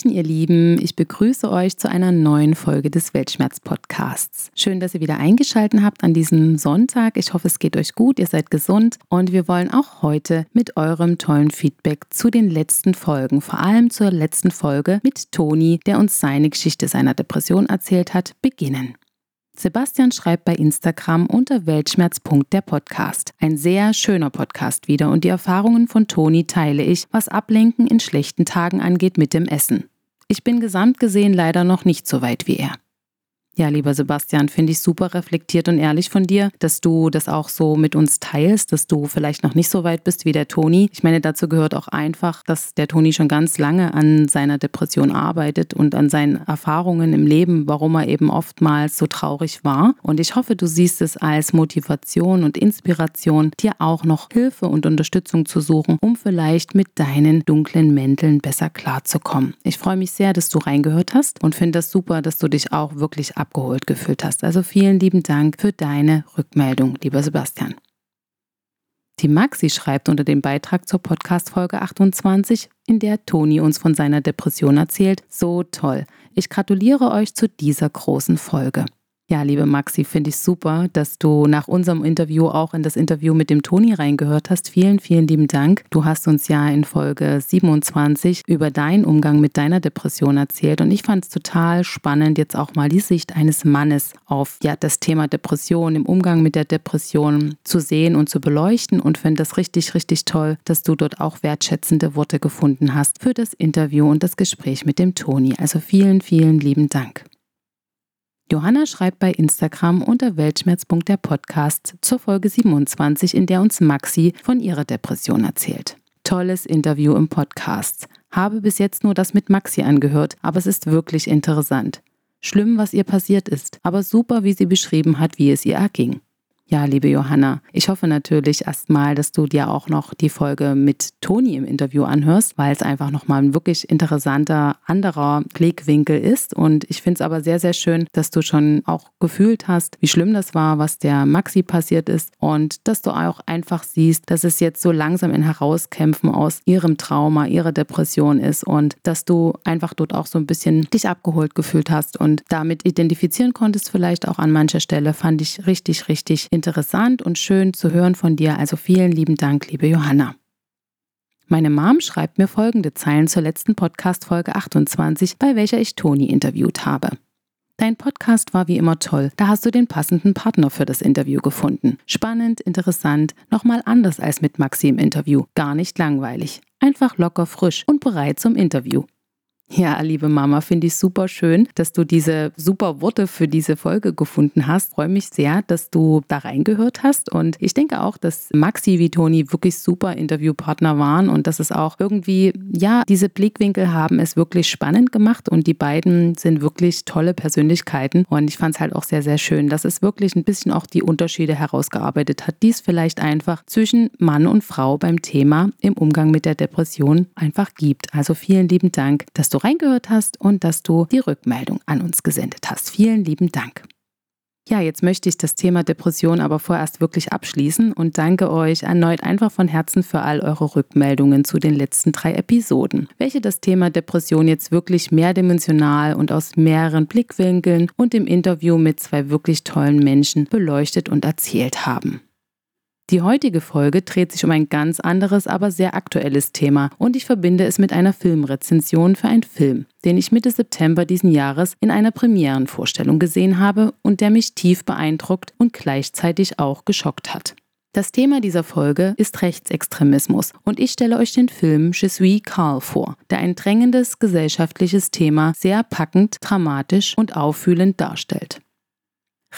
Hallöchen, ihr Lieben. Ich begrüße euch zu einer neuen Folge des Weltschmerz-Podcasts. Schön, dass ihr wieder eingeschaltet habt an diesem Sonntag. Ich hoffe, es geht euch gut, ihr seid gesund und wir wollen auch heute mit eurem tollen Feedback zu den letzten Folgen, vor allem zur letzten Folge mit Toni, der uns seine Geschichte seiner Depression erzählt hat, beginnen. Sebastian schreibt bei Instagram unter Weltschmerz.der Podcast. Ein sehr schöner Podcast wieder und die Erfahrungen von Toni teile ich, was Ablenken in schlechten Tagen angeht mit dem Essen. Ich bin gesamt gesehen leider noch nicht so weit wie er. Ja, lieber Sebastian, finde ich super reflektiert und ehrlich von dir, dass du das auch so mit uns teilst, dass du vielleicht noch nicht so weit bist wie der Toni. Ich meine, dazu gehört auch einfach, dass der Toni schon ganz lange an seiner Depression arbeitet und an seinen Erfahrungen im Leben, warum er eben oftmals so traurig war. Und ich hoffe, du siehst es als Motivation und Inspiration, dir auch noch Hilfe und Unterstützung zu suchen, um vielleicht mit deinen dunklen Mänteln besser klarzukommen. Ich freue mich sehr, dass du reingehört hast und finde das super, dass du dich auch wirklich abgeholt gefühlt hast. Also vielen lieben Dank für deine Rückmeldung, lieber Sebastian. Die Maxi schreibt unter dem Beitrag zur Podcast-Folge 28, in der Toni uns von seiner Depression erzählt, so toll. Ich gratuliere euch zu dieser großen Folge. Ja, liebe Maxi, finde ich super, dass du nach unserem Interview auch in das Interview mit dem Toni reingehört hast. Vielen, vielen lieben Dank. Du hast uns ja in Folge 27 über deinen Umgang mit deiner Depression erzählt und ich fand es total spannend, jetzt auch mal die Sicht eines Mannes auf ja, das Thema Depression, im Umgang mit der Depression zu sehen und zu beleuchten und finde das richtig, richtig toll, dass du dort auch wertschätzende Worte gefunden hast für das Interview und das Gespräch mit dem Toni. Also vielen, vielen lieben Dank. Johanna schreibt bei Instagram unter Weltschmerz.der Podcast zur Folge 27, in der uns Maxi von ihrer Depression erzählt. Tolles Interview im Podcast. Habe bis jetzt nur das mit Maxi angehört, aber es ist wirklich interessant. Schlimm, was ihr passiert ist, aber super, wie sie beschrieben hat, wie es ihr erging. Ja, liebe Johanna, ich hoffe natürlich erstmal, dass du dir auch noch die Folge mit Toni im Interview anhörst, weil es einfach nochmal ein wirklich interessanter anderer Blickwinkel ist. Und ich finde es aber sehr, sehr schön, dass du schon auch gefühlt hast, wie schlimm das war, was der Maxi passiert ist und dass du auch einfach siehst, dass es jetzt so langsam ein Herauskämpfen aus ihrem Trauma, ihrer Depression ist und dass du einfach dort auch so ein bisschen dich abgeholt gefühlt hast und damit identifizieren konntest, vielleicht auch an mancher Stelle, fand ich richtig, richtig interessant interessant und schön zu hören von dir. Also vielen lieben Dank, liebe Johanna. Meine Mom schreibt mir folgende Zeilen zur letzten Podcast-Folge 28, bei welcher ich Toni interviewt habe. Dein Podcast war wie immer toll. Da hast du den passenden Partner für das Interview gefunden. Spannend, interessant, nochmal anders als mit Maxi im Interview. Gar nicht langweilig. Einfach locker, frisch und bereit zum Interview. Ja, liebe Mama, finde ich super schön, dass du diese super Worte für diese Folge gefunden hast. Freue mich sehr, dass du da reingehört hast. Und ich denke auch, dass Maxi wie Toni wirklich super Interviewpartner waren und dass es auch irgendwie, ja, diese Blickwinkel haben es wirklich spannend gemacht und die beiden sind wirklich tolle Persönlichkeiten. Und ich fand es halt auch sehr, sehr schön, dass es wirklich ein bisschen auch die Unterschiede herausgearbeitet hat, die es vielleicht einfach zwischen Mann und Frau beim Thema im Umgang mit der Depression einfach gibt. Also vielen lieben Dank, dass du reingehört hast und dass du die Rückmeldung an uns gesendet hast. Vielen lieben Dank. Ja, jetzt möchte ich das Thema Depression aber vorerst wirklich abschließen und danke euch erneut einfach von Herzen für all eure Rückmeldungen zu den letzten drei Episoden, welche das Thema Depression jetzt wirklich mehrdimensional und aus mehreren Blickwinkeln und im Interview mit zwei wirklich tollen Menschen beleuchtet und erzählt haben. Die heutige Folge dreht sich um ein ganz anderes, aber sehr aktuelles Thema und ich verbinde es mit einer Filmrezension für einen Film, den ich Mitte September diesen Jahres in einer Premierenvorstellung gesehen habe und der mich tief beeindruckt und gleichzeitig auch geschockt hat. Das Thema dieser Folge ist Rechtsextremismus und ich stelle euch den Film Je suis Carl vor, der ein drängendes gesellschaftliches Thema sehr packend, dramatisch und auffühlend darstellt.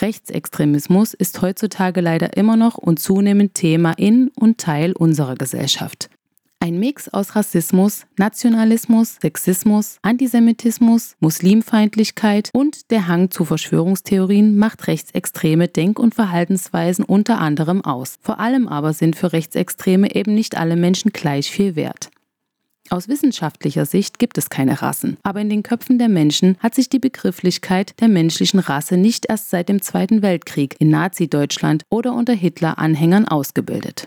Rechtsextremismus ist heutzutage leider immer noch und zunehmend Thema in und Teil unserer Gesellschaft. Ein Mix aus Rassismus, Nationalismus, Sexismus, Antisemitismus, Muslimfeindlichkeit und der Hang zu Verschwörungstheorien macht rechtsextreme Denk- und Verhaltensweisen unter anderem aus. Vor allem aber sind für Rechtsextreme eben nicht alle Menschen gleich viel wert. Aus wissenschaftlicher Sicht gibt es keine Rassen, aber in den Köpfen der Menschen hat sich die Begrifflichkeit der menschlichen Rasse nicht erst seit dem Zweiten Weltkrieg in Nazi-Deutschland oder unter Hitler-Anhängern ausgebildet.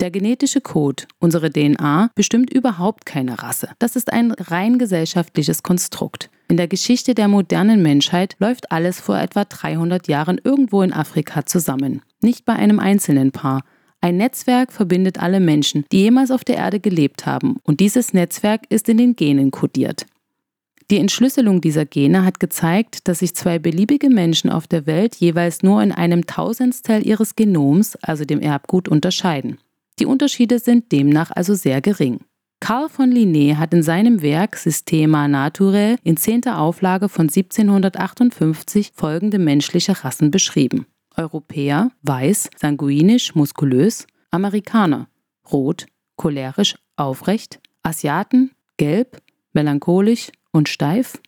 Der genetische Code, unsere DNA, bestimmt überhaupt keine Rasse. Das ist ein rein gesellschaftliches Konstrukt. In der Geschichte der modernen Menschheit läuft alles vor etwa 300 Jahren irgendwo in Afrika zusammen. Nicht bei einem einzelnen Paar, ein Netzwerk verbindet alle Menschen, die jemals auf der Erde gelebt haben, und dieses Netzwerk ist in den Genen kodiert. Die Entschlüsselung dieser Gene hat gezeigt, dass sich zwei beliebige Menschen auf der Welt jeweils nur in einem Tausendstel ihres Genoms, also dem Erbgut, unterscheiden. Die Unterschiede sind demnach also sehr gering. Carl von Linné hat in seinem Werk Systema Naturae in zehnter Auflage von 1758 folgende menschliche Rassen beschrieben. Europäer, weiß, sanguinisch, muskulös, Amerikaner, rot, cholerisch, aufrecht, Asiaten, gelb, melancholisch und steif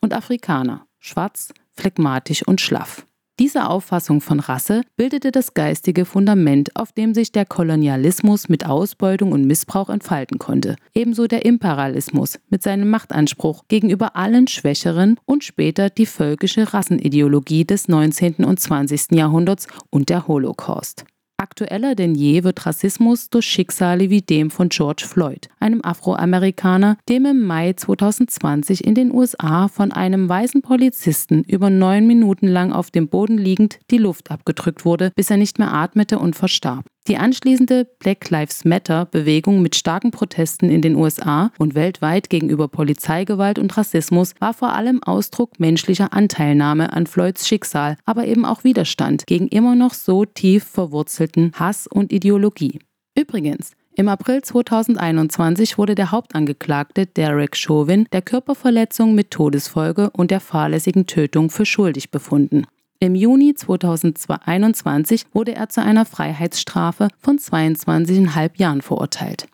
und Afrikaner, schwarz, phlegmatisch und schlaff. Diese Auffassung von Rasse bildete das geistige Fundament, auf dem sich der Kolonialismus mit Ausbeutung und Missbrauch entfalten konnte. Ebenso der Imperialismus mit seinem Machtanspruch gegenüber allen Schwächeren und später die völkische Rassenideologie des 19. und 20. Jahrhunderts und der Holocaust. Aktueller denn je wird Rassismus durch Schicksale wie dem von George Floyd, einem Afroamerikaner, dem im Mai 2020 in den USA von einem weißen Polizisten über neun Minuten lang auf dem Boden liegend die Luft abgedrückt wurde, bis er nicht mehr atmete und verstarb. Die anschließende Black Lives Matter-Bewegung mit starken Protesten in den USA und weltweit gegenüber Polizeigewalt und Rassismus war vor allem Ausdruck menschlicher Anteilnahme an Floyds Schicksal, aber eben auch Widerstand gegen immer noch so tief verwurzelten Hass und Ideologie. Übrigens, im April 2021 wurde der Hauptangeklagte Derek Chauvin der Körperverletzung mit Todesfolge und der fahrlässigen Tötung für schuldig befunden. Im Juni 2021 wurde er zu einer Freiheitsstrafe von 22,5 Jahren verurteilt.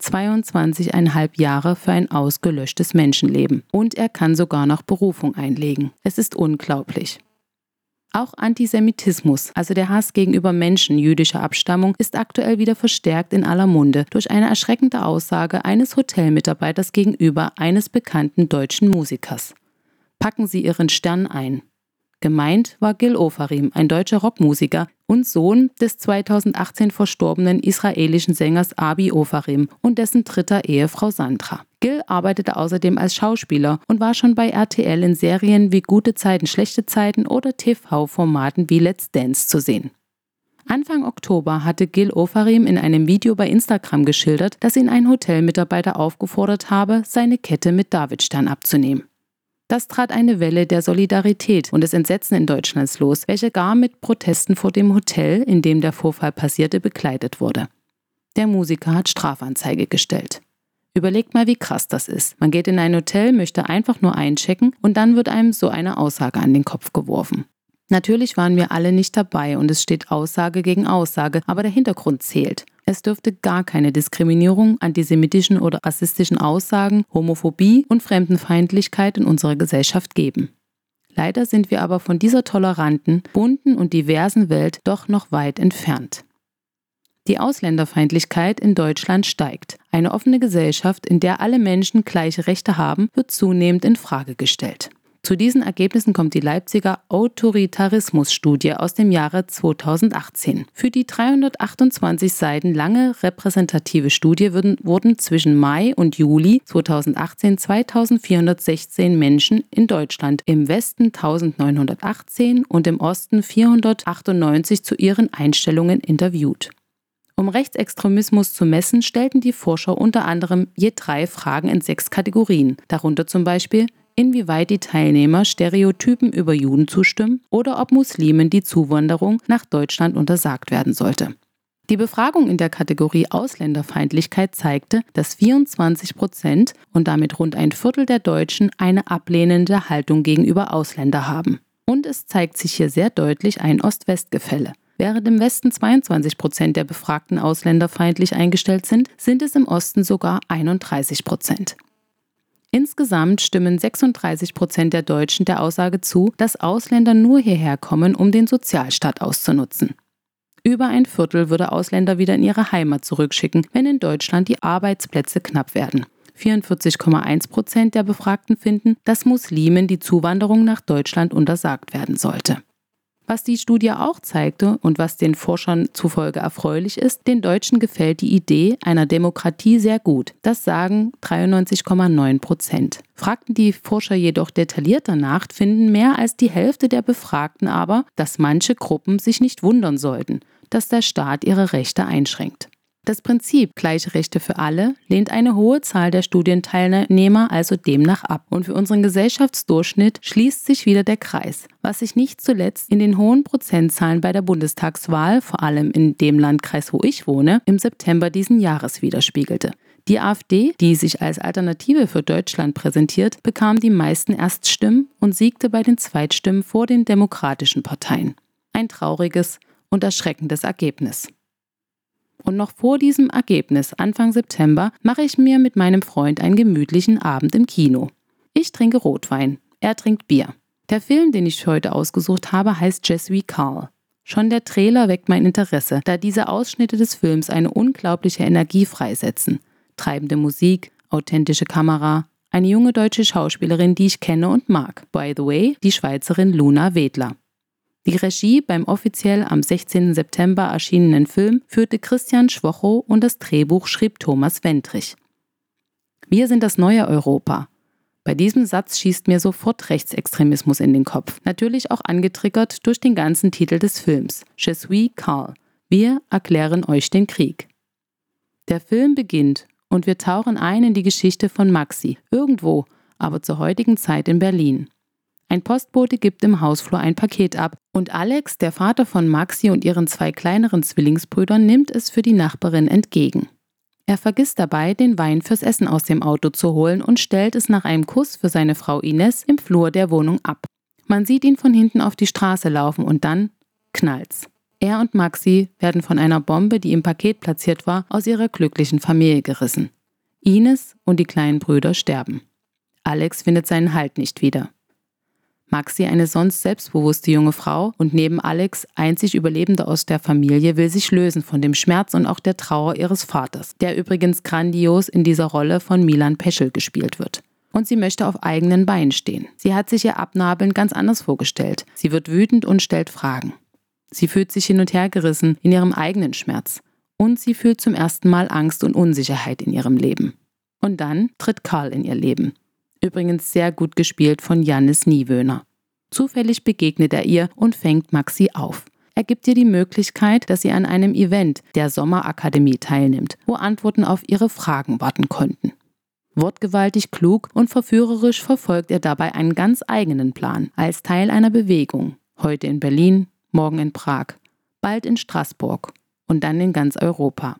22,5 Jahre für ein ausgelöschtes Menschenleben. Und er kann sogar noch Berufung einlegen. Es ist unglaublich. Auch Antisemitismus, also der Hass gegenüber Menschen jüdischer Abstammung, ist aktuell wieder verstärkt in aller Munde durch eine erschreckende Aussage eines Hotelmitarbeiters gegenüber eines bekannten deutschen Musikers. Packen Sie Ihren Stern ein. Gemeint war Gil Ofarim, ein deutscher Rockmusiker und Sohn des 2018 verstorbenen israelischen Sängers Abi Ofarim und dessen dritter Ehefrau Sandra. Gil arbeitete außerdem als Schauspieler und war schon bei RTL in Serien wie Gute Zeiten, schlechte Zeiten oder TV-Formaten wie Let's Dance zu sehen. Anfang Oktober hatte Gil Ofarim in einem Video bei Instagram geschildert, dass ihn ein Hotelmitarbeiter aufgefordert habe, seine Kette mit Davidstern abzunehmen. Das trat eine Welle der Solidarität und des Entsetzen in Deutschlands los, welche gar mit Protesten vor dem Hotel, in dem der Vorfall passierte, begleitet wurde. Der Musiker hat Strafanzeige gestellt. Überlegt mal, wie krass das ist. Man geht in ein Hotel, möchte einfach nur einchecken und dann wird einem so eine Aussage an den Kopf geworfen. Natürlich waren wir alle nicht dabei und es steht Aussage gegen Aussage, aber der Hintergrund zählt. Es dürfte gar keine Diskriminierung, antisemitischen oder rassistischen Aussagen, Homophobie und Fremdenfeindlichkeit in unserer Gesellschaft geben. Leider sind wir aber von dieser toleranten, bunten und diversen Welt doch noch weit entfernt. Die Ausländerfeindlichkeit in Deutschland steigt. Eine offene Gesellschaft, in der alle Menschen gleiche Rechte haben, wird zunehmend in Frage gestellt. Zu diesen Ergebnissen kommt die Leipziger Autoritarismus-Studie aus dem Jahre 2018. Für die 328 Seiten lange repräsentative Studie wurden, wurden zwischen Mai und Juli 2018 2416 Menschen in Deutschland, im Westen 1918 und im Osten 498 zu ihren Einstellungen interviewt. Um Rechtsextremismus zu messen, stellten die Forscher unter anderem je drei Fragen in sechs Kategorien, darunter zum Beispiel inwieweit die Teilnehmer Stereotypen über Juden zustimmen oder ob Muslimen die Zuwanderung nach Deutschland untersagt werden sollte. Die Befragung in der Kategorie Ausländerfeindlichkeit zeigte, dass 24 Prozent und damit rund ein Viertel der Deutschen eine ablehnende Haltung gegenüber Ausländer haben. Und es zeigt sich hier sehr deutlich ein Ost-West-Gefälle. Während im Westen 22 Prozent der Befragten ausländerfeindlich eingestellt sind, sind es im Osten sogar 31 Prozent. Insgesamt stimmen 36 Prozent der Deutschen der Aussage zu, dass Ausländer nur hierher kommen, um den Sozialstaat auszunutzen. Über ein Viertel würde Ausländer wieder in ihre Heimat zurückschicken, wenn in Deutschland die Arbeitsplätze knapp werden. 44,1 Prozent der Befragten finden, dass Muslimen die Zuwanderung nach Deutschland untersagt werden sollte. Was die Studie auch zeigte und was den Forschern zufolge erfreulich ist, den Deutschen gefällt die Idee einer Demokratie sehr gut. Das sagen 93,9 Prozent. Fragten die Forscher jedoch detailliert danach, finden mehr als die Hälfte der Befragten aber, dass manche Gruppen sich nicht wundern sollten, dass der Staat ihre Rechte einschränkt. Das Prinzip gleiche Rechte für alle lehnt eine hohe Zahl der Studienteilnehmer also demnach ab. Und für unseren Gesellschaftsdurchschnitt schließt sich wieder der Kreis, was sich nicht zuletzt in den hohen Prozentzahlen bei der Bundestagswahl, vor allem in dem Landkreis, wo ich wohne, im September diesen Jahres widerspiegelte. Die AfD, die sich als Alternative für Deutschland präsentiert, bekam die meisten Erststimmen und siegte bei den Zweitstimmen vor den demokratischen Parteien. Ein trauriges und erschreckendes Ergebnis. Und noch vor diesem Ergebnis, Anfang September, mache ich mir mit meinem Freund einen gemütlichen Abend im Kino. Ich trinke Rotwein, er trinkt Bier. Der Film, den ich heute ausgesucht habe, heißt Jesuit Carl. Schon der Trailer weckt mein Interesse, da diese Ausschnitte des Films eine unglaubliche Energie freisetzen. Treibende Musik, authentische Kamera, eine junge deutsche Schauspielerin, die ich kenne und mag. By the way, die Schweizerin Luna Wedler. Die Regie beim offiziell am 16. September erschienenen Film führte Christian Schwocho und das Drehbuch schrieb Thomas Wendrich. Wir sind das neue Europa. Bei diesem Satz schießt mir sofort Rechtsextremismus in den Kopf. Natürlich auch angetriggert durch den ganzen Titel des Films. Je suis Karl. Wir erklären euch den Krieg. Der Film beginnt und wir tauchen ein in die Geschichte von Maxi, irgendwo, aber zur heutigen Zeit in Berlin. Ein Postbote gibt im Hausflur ein Paket ab und Alex, der Vater von Maxi und ihren zwei kleineren Zwillingsbrüdern, nimmt es für die Nachbarin entgegen. Er vergisst dabei, den Wein fürs Essen aus dem Auto zu holen und stellt es nach einem Kuss für seine Frau Ines im Flur der Wohnung ab. Man sieht ihn von hinten auf die Straße laufen und dann knallt's. Er und Maxi werden von einer Bombe, die im Paket platziert war, aus ihrer glücklichen Familie gerissen. Ines und die kleinen Brüder sterben. Alex findet seinen Halt nicht wieder. Maxi, eine sonst selbstbewusste junge Frau und neben Alex einzig Überlebende aus der Familie, will sich lösen von dem Schmerz und auch der Trauer ihres Vaters, der übrigens grandios in dieser Rolle von Milan Peschel gespielt wird. Und sie möchte auf eigenen Beinen stehen. Sie hat sich ihr Abnabeln ganz anders vorgestellt. Sie wird wütend und stellt Fragen. Sie fühlt sich hin und her gerissen in ihrem eigenen Schmerz. Und sie fühlt zum ersten Mal Angst und Unsicherheit in ihrem Leben. Und dann tritt Karl in ihr Leben. Übrigens sehr gut gespielt von Jannis Niewöhner. Zufällig begegnet er ihr und fängt Maxi auf. Er gibt ihr die Möglichkeit, dass sie an einem Event der Sommerakademie teilnimmt, wo Antworten auf ihre Fragen warten könnten. Wortgewaltig, klug und verführerisch verfolgt er dabei einen ganz eigenen Plan, als Teil einer Bewegung. Heute in Berlin, morgen in Prag, bald in Straßburg und dann in ganz Europa.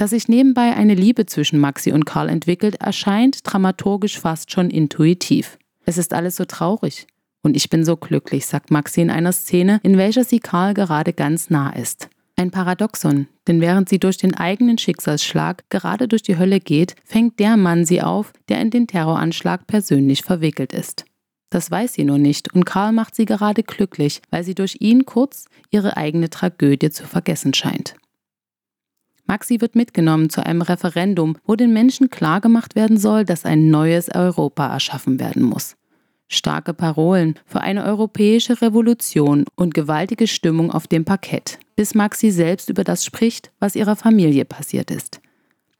Dass sich nebenbei eine Liebe zwischen Maxi und Karl entwickelt, erscheint dramaturgisch fast schon intuitiv. Es ist alles so traurig. Und ich bin so glücklich, sagt Maxi in einer Szene, in welcher sie Karl gerade ganz nah ist. Ein Paradoxon, denn während sie durch den eigenen Schicksalsschlag gerade durch die Hölle geht, fängt der Mann sie auf, der in den Terroranschlag persönlich verwickelt ist. Das weiß sie nur nicht und Karl macht sie gerade glücklich, weil sie durch ihn kurz ihre eigene Tragödie zu vergessen scheint. Maxi wird mitgenommen zu einem Referendum, wo den Menschen klargemacht werden soll, dass ein neues Europa erschaffen werden muss. Starke Parolen für eine europäische Revolution und gewaltige Stimmung auf dem Parkett, bis Maxi selbst über das spricht, was ihrer Familie passiert ist.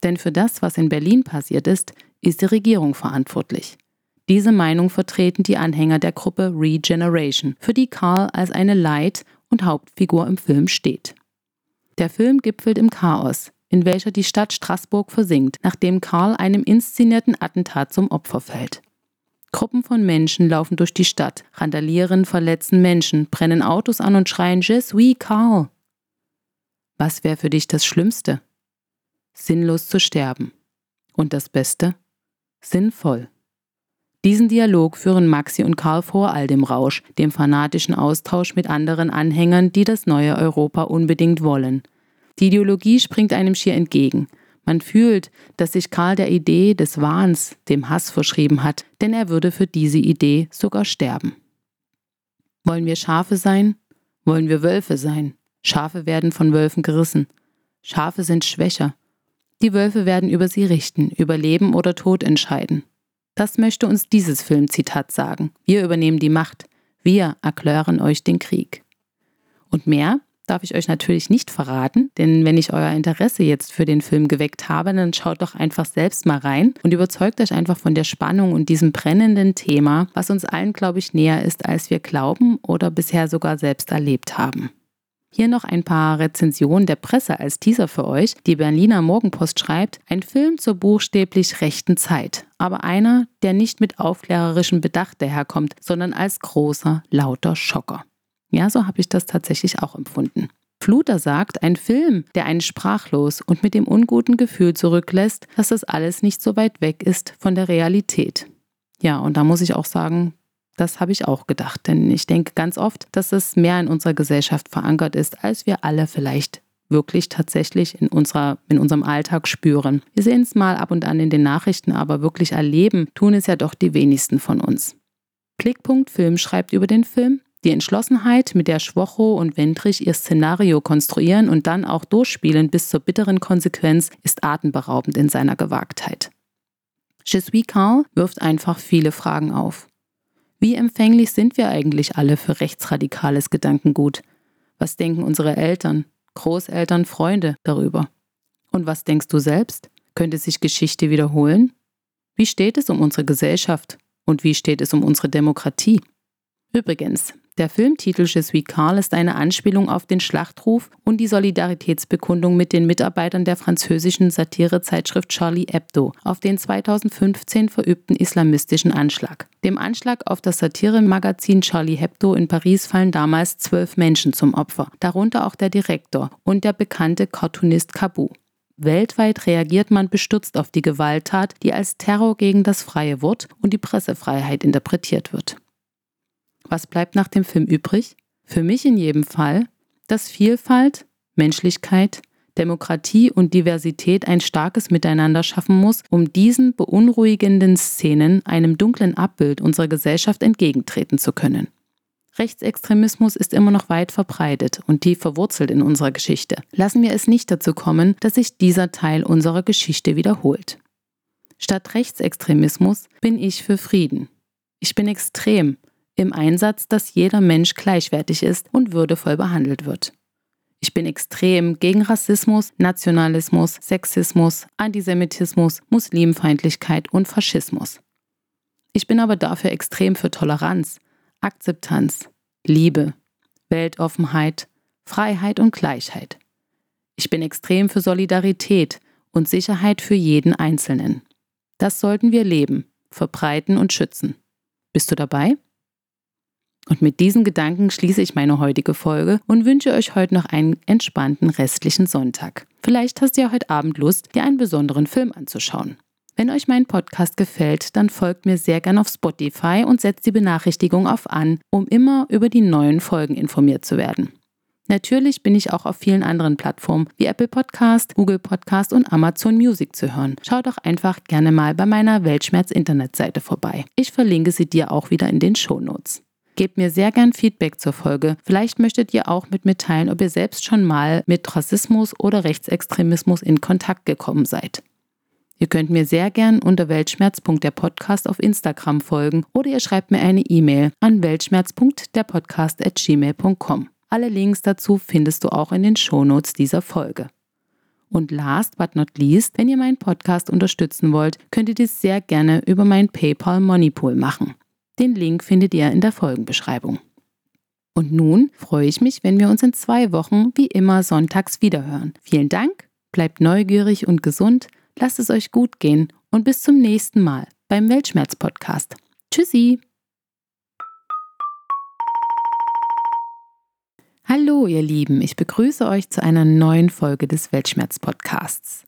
Denn für das, was in Berlin passiert ist, ist die Regierung verantwortlich. Diese Meinung vertreten die Anhänger der Gruppe Regeneration, für die Karl als eine Leit- und Hauptfigur im Film steht. Der Film gipfelt im Chaos, in welcher die Stadt Straßburg versinkt, nachdem Karl einem inszenierten Attentat zum Opfer fällt. Gruppen von Menschen laufen durch die Stadt, randalieren, verletzen Menschen, brennen Autos an und schreien Je suis Karl. Was wäre für dich das Schlimmste? Sinnlos zu sterben. Und das Beste? Sinnvoll. Diesen Dialog führen Maxi und Karl vor all dem Rausch, dem fanatischen Austausch mit anderen Anhängern, die das neue Europa unbedingt wollen. Die Ideologie springt einem schier entgegen. Man fühlt, dass sich Karl der Idee des Wahns, dem Hass verschrieben hat, denn er würde für diese Idee sogar sterben. Wollen wir Schafe sein? Wollen wir Wölfe sein? Schafe werden von Wölfen gerissen. Schafe sind schwächer. Die Wölfe werden über sie richten, über Leben oder Tod entscheiden. Das möchte uns dieses Filmzitat sagen. Wir übernehmen die Macht. Wir erklären euch den Krieg. Und mehr darf ich euch natürlich nicht verraten, denn wenn ich euer Interesse jetzt für den Film geweckt habe, dann schaut doch einfach selbst mal rein und überzeugt euch einfach von der Spannung und diesem brennenden Thema, was uns allen, glaube ich, näher ist, als wir glauben oder bisher sogar selbst erlebt haben. Hier noch ein paar Rezensionen der Presse als Teaser für euch. Die Berliner Morgenpost schreibt, ein Film zur buchstäblich rechten Zeit, aber einer, der nicht mit aufklärerischem Bedacht daherkommt, sondern als großer, lauter Schocker. Ja, so habe ich das tatsächlich auch empfunden. Fluter sagt, ein Film, der einen sprachlos und mit dem unguten Gefühl zurücklässt, dass das alles nicht so weit weg ist von der Realität. Ja, und da muss ich auch sagen, das habe ich auch gedacht, denn ich denke ganz oft, dass es mehr in unserer Gesellschaft verankert ist, als wir alle vielleicht wirklich tatsächlich in, unserer, in unserem Alltag spüren. Wir sehen es mal ab und an in den Nachrichten, aber wirklich erleben tun es ja doch die wenigsten von uns. Blickpunkt Film schreibt über den Film, die Entschlossenheit, mit der Schwocho und Wendrich ihr Szenario konstruieren und dann auch durchspielen bis zur bitteren Konsequenz, ist atemberaubend in seiner Gewagtheit. Je suis Carl wirft einfach viele Fragen auf. Wie empfänglich sind wir eigentlich alle für rechtsradikales Gedankengut? Was denken unsere Eltern, Großeltern, Freunde darüber? Und was denkst du selbst? Könnte sich Geschichte wiederholen? Wie steht es um unsere Gesellschaft? Und wie steht es um unsere Demokratie? Übrigens, der Filmtitel Je suis Carl ist eine Anspielung auf den Schlachtruf und die Solidaritätsbekundung mit den Mitarbeitern der französischen Satirezeitschrift Charlie Hebdo auf den 2015 verübten islamistischen Anschlag. Dem Anschlag auf das Satiremagazin Charlie Hebdo in Paris fallen damals zwölf Menschen zum Opfer, darunter auch der Direktor und der bekannte Cartoonist Cabu. Weltweit reagiert man bestürzt auf die Gewalttat, die als Terror gegen das freie Wort und die Pressefreiheit interpretiert wird. Was bleibt nach dem Film übrig? Für mich in jedem Fall, dass Vielfalt, Menschlichkeit, Demokratie und Diversität ein starkes Miteinander schaffen muss, um diesen beunruhigenden Szenen einem dunklen Abbild unserer Gesellschaft entgegentreten zu können. Rechtsextremismus ist immer noch weit verbreitet und tief verwurzelt in unserer Geschichte. Lassen wir es nicht dazu kommen, dass sich dieser Teil unserer Geschichte wiederholt. Statt Rechtsextremismus bin ich für Frieden. Ich bin extrem im Einsatz, dass jeder Mensch gleichwertig ist und würdevoll behandelt wird. Ich bin extrem gegen Rassismus, Nationalismus, Sexismus, Antisemitismus, Muslimfeindlichkeit und Faschismus. Ich bin aber dafür extrem für Toleranz, Akzeptanz, Liebe, Weltoffenheit, Freiheit und Gleichheit. Ich bin extrem für Solidarität und Sicherheit für jeden Einzelnen. Das sollten wir leben, verbreiten und schützen. Bist du dabei? Und mit diesen Gedanken schließe ich meine heutige Folge und wünsche euch heute noch einen entspannten restlichen Sonntag. Vielleicht hast du ja heute Abend Lust, dir einen besonderen Film anzuschauen. Wenn euch mein Podcast gefällt, dann folgt mir sehr gern auf Spotify und setzt die Benachrichtigung auf an, um immer über die neuen Folgen informiert zu werden. Natürlich bin ich auch auf vielen anderen Plattformen wie Apple Podcast, Google Podcast und Amazon Music zu hören. Schau doch einfach gerne mal bei meiner Weltschmerz-Internetseite vorbei. Ich verlinke sie dir auch wieder in den Show Notes. Gebt mir sehr gern Feedback zur Folge. Vielleicht möchtet ihr auch mit mir teilen, ob ihr selbst schon mal mit Rassismus oder Rechtsextremismus in Kontakt gekommen seid. Ihr könnt mir sehr gern unter weltschmerz.der Podcast auf Instagram folgen oder ihr schreibt mir eine E-Mail an weltschmerz.derpodcast@gmail.com. Alle Links dazu findest du auch in den Shownotes dieser Folge. Und last but not least, wenn ihr meinen Podcast unterstützen wollt, könnt ihr dies sehr gerne über mein PayPal Moneypool machen. Den Link findet ihr in der Folgenbeschreibung. Und nun freue ich mich, wenn wir uns in zwei Wochen wie immer sonntags wiederhören. Vielen Dank, bleibt neugierig und gesund, lasst es euch gut gehen und bis zum nächsten Mal beim Weltschmerz-Podcast. Tschüssi! Hallo ihr Lieben, ich begrüße euch zu einer neuen Folge des Weltschmerz-Podcasts.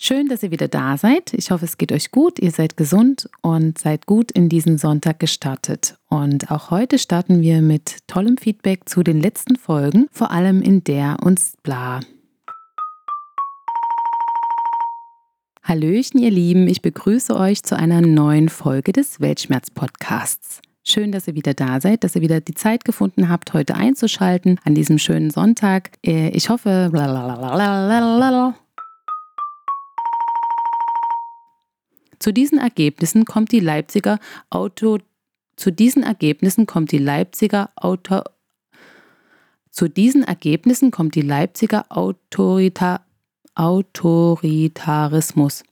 Schön, dass ihr wieder da seid. Ich hoffe, es geht euch gut, ihr seid gesund und seid gut in diesen Sonntag gestartet. Und auch heute starten wir mit tollem Feedback zu den letzten Folgen, vor allem in der uns bla. Hallöchen, ihr Lieben, ich begrüße euch zu einer neuen Folge des Weltschmerz-Podcasts. Schön, dass ihr wieder da seid, dass ihr wieder die Zeit gefunden habt, heute einzuschalten an diesem schönen Sonntag. Äh, ich hoffe, Zu diesen Ergebnissen kommt die Leipziger Auto zu diesen Ergebnissen kommt die Leipziger Auto zu diesen Ergebnissen kommt die Leipziger Autorita Autoritarismus.